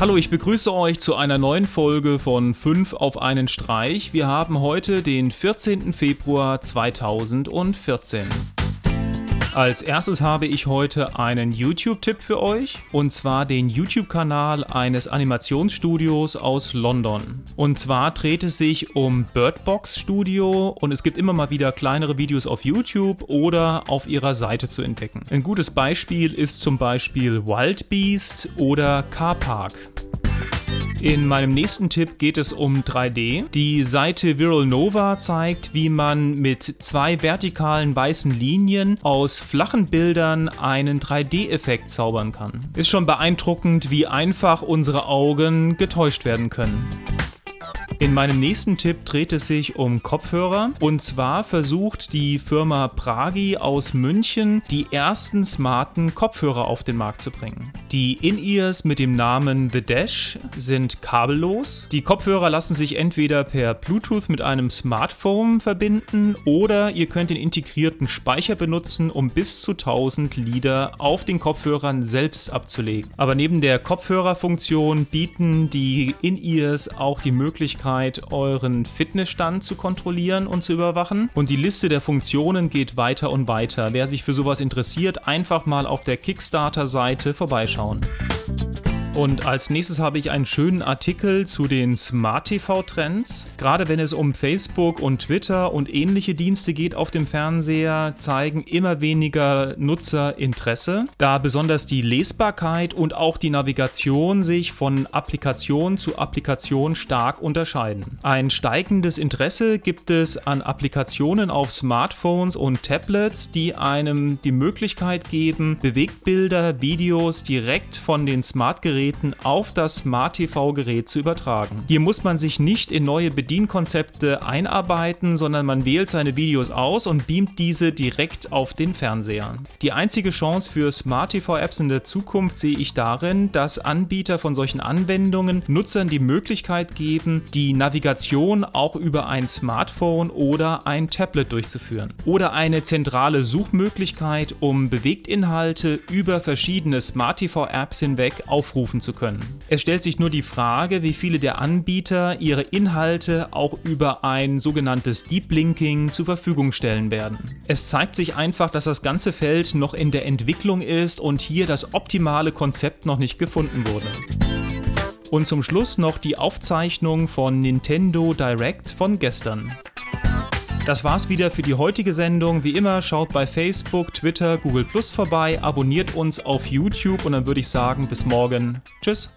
Hallo, ich begrüße euch zu einer neuen Folge von 5 auf einen Streich. Wir haben heute den 14. Februar 2014. Als erstes habe ich heute einen YouTube-Tipp für euch und zwar den YouTube-Kanal eines Animationsstudios aus London. Und zwar dreht es sich um Birdbox Studio und es gibt immer mal wieder kleinere Videos auf YouTube oder auf ihrer Seite zu entdecken. Ein gutes Beispiel ist zum Beispiel Wild Beast oder Car Park. In meinem nächsten Tipp geht es um 3D. Die Seite Viral Nova zeigt, wie man mit zwei vertikalen weißen Linien aus flachen Bildern einen 3D-Effekt zaubern kann. Ist schon beeindruckend, wie einfach unsere Augen getäuscht werden können. In meinem nächsten Tipp dreht es sich um Kopfhörer. Und zwar versucht die Firma Pragi aus München die ersten smarten Kopfhörer auf den Markt zu bringen. Die In-Ears mit dem Namen The Dash sind kabellos. Die Kopfhörer lassen sich entweder per Bluetooth mit einem Smartphone verbinden oder ihr könnt den integrierten Speicher benutzen, um bis zu 1000 Lieder auf den Kopfhörern selbst abzulegen. Aber neben der Kopfhörerfunktion bieten die In-Ears auch die Möglichkeit, Möglichkeit, euren Fitnessstand zu kontrollieren und zu überwachen. Und die Liste der Funktionen geht weiter und weiter. Wer sich für sowas interessiert, einfach mal auf der Kickstarter-Seite vorbeischauen. Und als nächstes habe ich einen schönen Artikel zu den Smart TV-Trends. Gerade wenn es um Facebook und Twitter und ähnliche Dienste geht auf dem Fernseher, zeigen immer weniger Nutzer Interesse, da besonders die Lesbarkeit und auch die Navigation sich von Applikation zu Applikation stark unterscheiden. Ein steigendes Interesse gibt es an Applikationen auf Smartphones und Tablets, die einem die Möglichkeit geben, Bewegtbilder, Videos direkt von den Smartgeräten Geräten auf das Smart TV-Gerät zu übertragen. Hier muss man sich nicht in neue Bedienkonzepte einarbeiten, sondern man wählt seine Videos aus und beamt diese direkt auf den Fernseher. Die einzige Chance für Smart TV-Apps in der Zukunft sehe ich darin, dass Anbieter von solchen Anwendungen Nutzern die Möglichkeit geben, die Navigation auch über ein Smartphone oder ein Tablet durchzuführen. Oder eine zentrale Suchmöglichkeit, um Bewegtinhalte über verschiedene Smart TV-Apps hinweg aufrufen abrufen zu können. Es stellt sich nur die Frage, wie viele der Anbieter ihre Inhalte auch über ein sogenanntes Deep Linking zur Verfügung stellen werden. Es zeigt sich einfach, dass das ganze Feld noch in der Entwicklung ist und hier das optimale Konzept noch nicht gefunden wurde. Und zum Schluss noch die Aufzeichnung von Nintendo Direct von gestern. Das war's wieder für die heutige Sendung. Wie immer, schaut bei Facebook, Twitter, Google Plus vorbei, abonniert uns auf YouTube und dann würde ich sagen, bis morgen. Tschüss.